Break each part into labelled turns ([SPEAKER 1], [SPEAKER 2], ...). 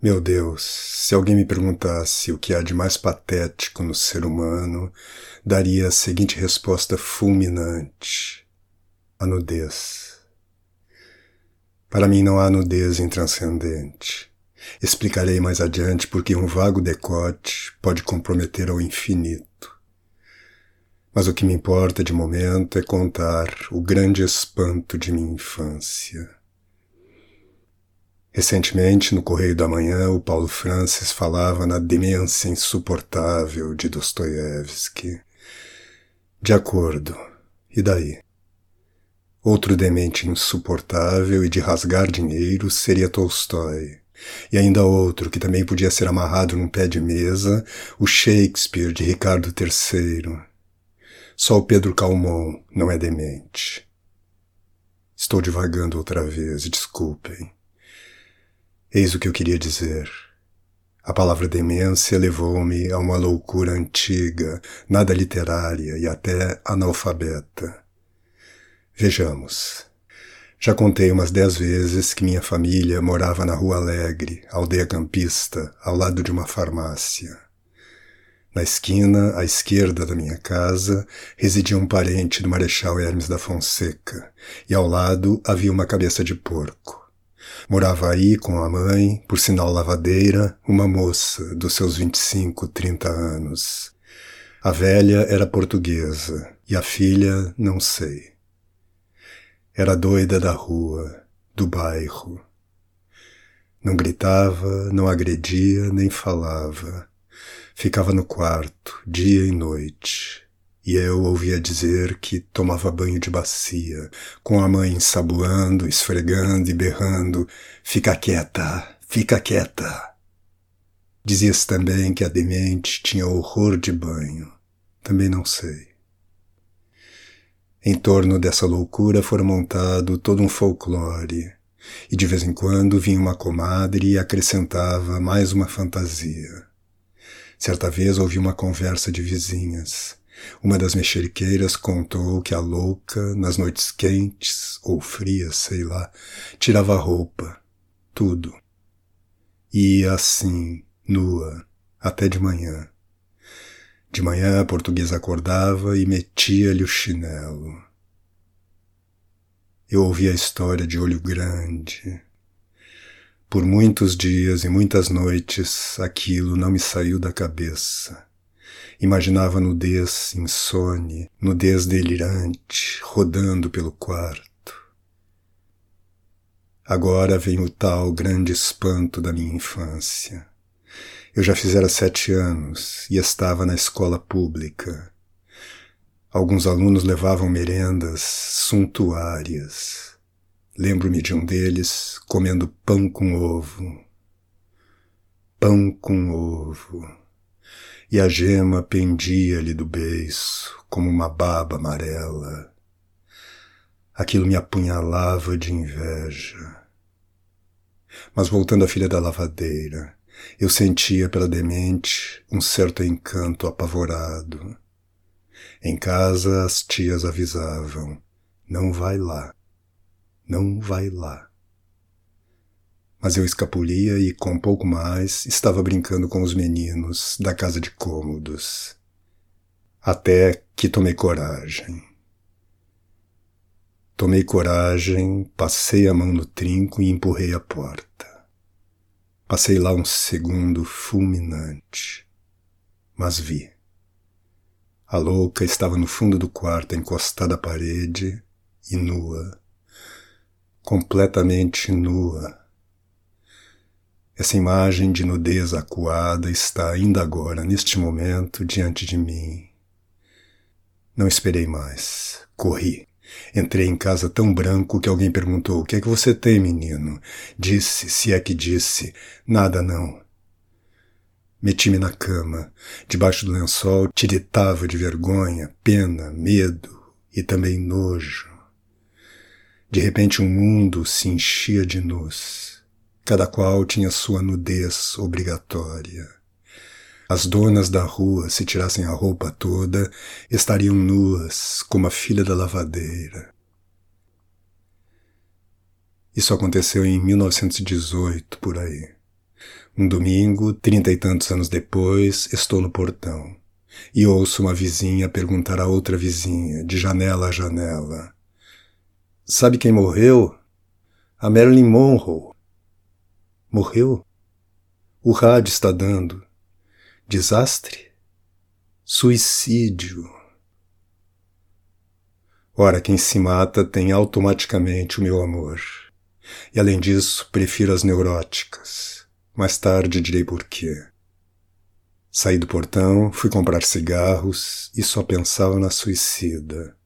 [SPEAKER 1] Meu Deus, se alguém me perguntasse o que há de mais patético no ser humano, daria a seguinte resposta fulminante: a nudez. Para mim não há nudez intranscendente. Explicarei mais adiante porque um vago decote pode comprometer ao infinito. Mas o que me importa de momento é contar o grande espanto de minha infância. Recentemente, no Correio da Manhã, o Paulo Francis falava na demência insuportável de Dostoiévski. De acordo. E daí? Outro demente insuportável e de rasgar dinheiro seria Tolstói. E ainda outro, que também podia ser amarrado num pé de mesa, o Shakespeare de Ricardo III. Só o Pedro Calmon não é demente. Estou divagando outra vez, desculpem. Eis o que eu queria dizer. A palavra demência levou-me a uma loucura antiga, nada literária e até analfabeta. Vejamos. Já contei umas dez vezes que minha família morava na Rua Alegre, aldeia campista, ao lado de uma farmácia. Na esquina, à esquerda da minha casa, residia um parente do Marechal Hermes da Fonseca, e ao lado havia uma cabeça de porco. Morava aí com a mãe, por sinal lavadeira, uma moça dos seus 25, 30 anos. A velha era portuguesa e a filha, não sei. Era doida da rua, do bairro. Não gritava, não agredia, nem falava. Ficava no quarto, dia e noite, e eu ouvia dizer que tomava banho de bacia, com a mãe ensaboando, esfregando e berrando: Fica quieta, fica quieta. Dizia-se também que a demente tinha horror de banho. Também não sei. Em torno dessa loucura fora montado todo um folclore, e de vez em quando vinha uma comadre e acrescentava mais uma fantasia. Certa vez ouvi uma conversa de vizinhas. Uma das mexeriqueiras contou que a louca, nas noites quentes ou frias, sei lá, tirava a roupa, tudo. E ia assim, nua, até de manhã. De manhã a portuguesa acordava e metia-lhe o chinelo. Eu ouvi a história de olho grande. Por muitos dias e muitas noites aquilo não me saiu da cabeça. Imaginava nudez insone, nudez delirante, rodando pelo quarto. Agora vem o tal grande espanto da minha infância. Eu já fizera sete anos e estava na escola pública. Alguns alunos levavam merendas suntuárias. Lembro-me de um deles comendo pão com ovo. Pão com ovo e a gema pendia-lhe do beiço como uma baba amarela. Aquilo me apunhalava de inveja. Mas voltando à filha da lavadeira, eu sentia pela demente um certo encanto apavorado. Em casa as tias avisavam: não vai lá, não vai lá mas eu escapulia e, com pouco mais, estava brincando com os meninos da casa de cômodos. Até que tomei coragem. Tomei coragem, passei a mão no trinco e empurrei a porta. Passei lá um segundo fulminante, mas vi. A louca estava no fundo do quarto, encostada à parede e nua, completamente nua essa imagem de nudez acuada está ainda agora, neste momento, diante de mim. Não esperei mais. Corri. Entrei em casa tão branco que alguém perguntou: O que é que você tem, menino? Disse, se é que disse: Nada não. Meti-me na cama. Debaixo do lençol tiritava de vergonha, pena, medo e também nojo. De repente um mundo se enchia de luz. Cada qual tinha sua nudez obrigatória. As donas da rua, se tirassem a roupa toda, estariam nuas como a filha da lavadeira. Isso aconteceu em 1918, por aí. Um domingo, trinta e tantos anos depois, estou no portão e ouço uma vizinha perguntar a outra vizinha, de janela a janela: Sabe quem morreu? A Marilyn Monroe. Morreu? O rádio está dando. Desastre? Suicídio. Ora, quem se mata tem automaticamente o meu amor. E além disso, prefiro as neuróticas. Mais tarde direi por quê. Saí do portão, fui comprar cigarros e só pensava na suicida.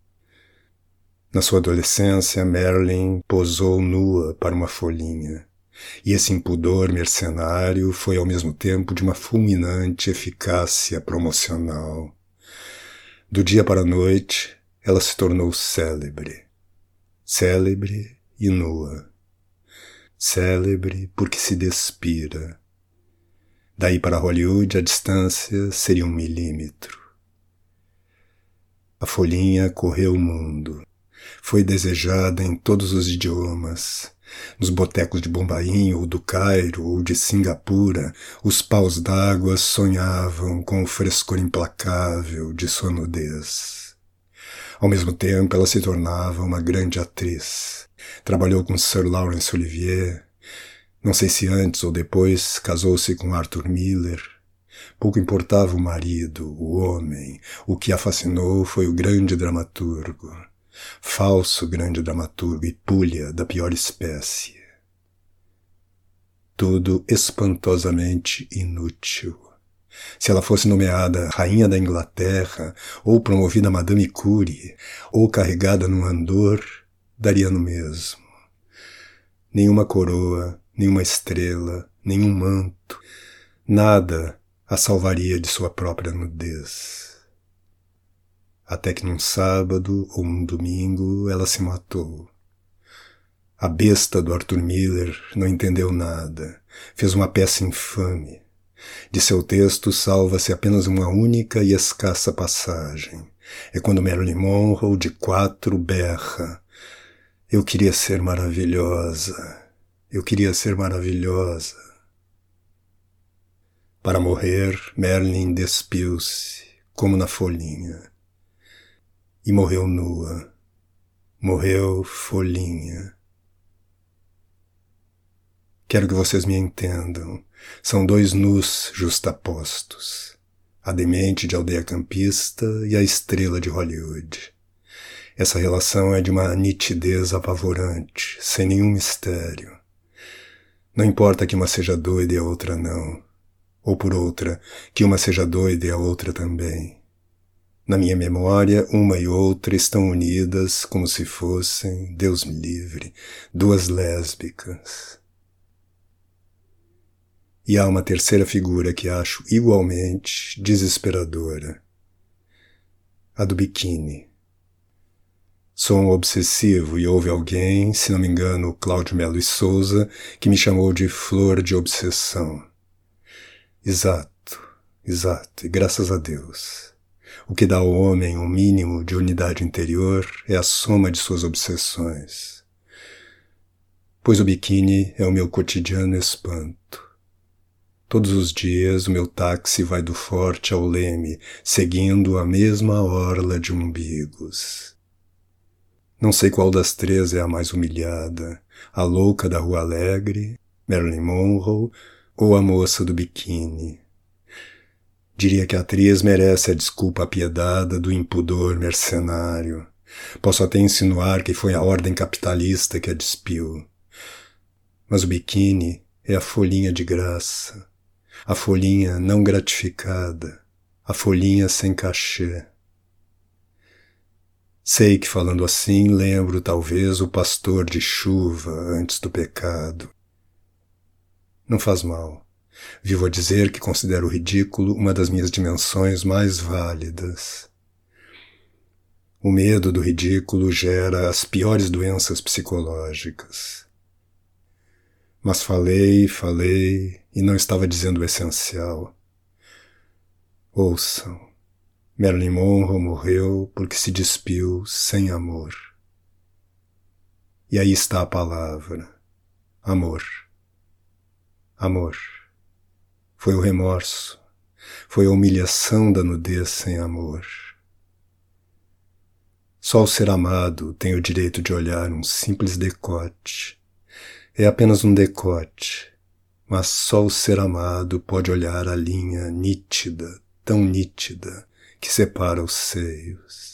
[SPEAKER 1] Na sua adolescência, Marilyn posou nua para uma folhinha. E esse impudor mercenário foi ao mesmo tempo de uma fulminante eficácia promocional. Do dia para a noite, ela se tornou célebre. Célebre e nua célebre porque se despira. Daí para Hollywood a distância seria um milímetro. A folhinha correu o mundo. Foi desejada em todos os idiomas. Nos botecos de Bombaim ou do Cairo ou de Singapura, os paus d'água sonhavam com o frescor implacável de sua nudez. Ao mesmo tempo, ela se tornava uma grande atriz Trabalhou com Sir Laurence Olivier. Não sei se antes ou depois casou-se com Arthur Miller. Pouco importava o marido, o homem. O que a fascinou foi o grande dramaturgo. Falso grande dramaturgo e pulha da pior espécie. Tudo espantosamente inútil. Se ela fosse nomeada Rainha da Inglaterra, ou promovida Madame Curie, ou carregada num andor, daria no mesmo. Nenhuma coroa, nenhuma estrela, nenhum manto, nada a salvaria de sua própria nudez. Até que num sábado ou um domingo ela se matou. A besta do Arthur Miller não entendeu nada, fez uma peça infame. De seu texto salva-se apenas uma única e escassa passagem. É quando Marilyn Monroe, de quatro, berra eu queria ser maravilhosa. Eu queria ser maravilhosa. Para morrer, Merlin despiu-se, como na folhinha. E morreu nua. Morreu folhinha. Quero que vocês me entendam. São dois nus justapostos. A demente de aldeia campista e a estrela de Hollywood. Essa relação é de uma nitidez apavorante, sem nenhum mistério. Não importa que uma seja doida e a outra não, ou por outra, que uma seja doida e a outra também. Na minha memória, uma e outra estão unidas como se fossem, Deus me livre, duas lésbicas. E há uma terceira figura que acho igualmente desesperadora. A do biquíni. Sou um obsessivo e houve alguém, se não me engano, Cláudio Melo e Souza, que me chamou de flor de obsessão. Exato, exato, e graças a Deus. O que dá ao homem um mínimo de unidade interior é a soma de suas obsessões. Pois o biquíni é o meu cotidiano espanto. Todos os dias o meu táxi vai do forte ao leme, seguindo a mesma orla de umbigos. Não sei qual das três é a mais humilhada, a louca da Rua Alegre, Marilyn Monroe ou a moça do biquíni. Diria que a atriz merece a desculpa apiedada do impudor mercenário. Posso até insinuar que foi a ordem capitalista que a despiu. Mas o biquíni é a folhinha de graça, a folhinha não gratificada, a folhinha sem cachê. Sei que falando assim lembro talvez o pastor de chuva antes do pecado. Não faz mal. Vivo a dizer que considero o ridículo uma das minhas dimensões mais válidas. O medo do ridículo gera as piores doenças psicológicas. Mas falei, falei e não estava dizendo o essencial. Ouçam. Marilyn Monroe morreu porque se despiu sem amor. E aí está a palavra: amor. Amor. Foi o remorso, foi a humilhação da nudez sem amor. Só o ser amado tem o direito de olhar um simples decote. É apenas um decote, mas só o ser amado pode olhar a linha nítida, tão nítida, que separa os seios.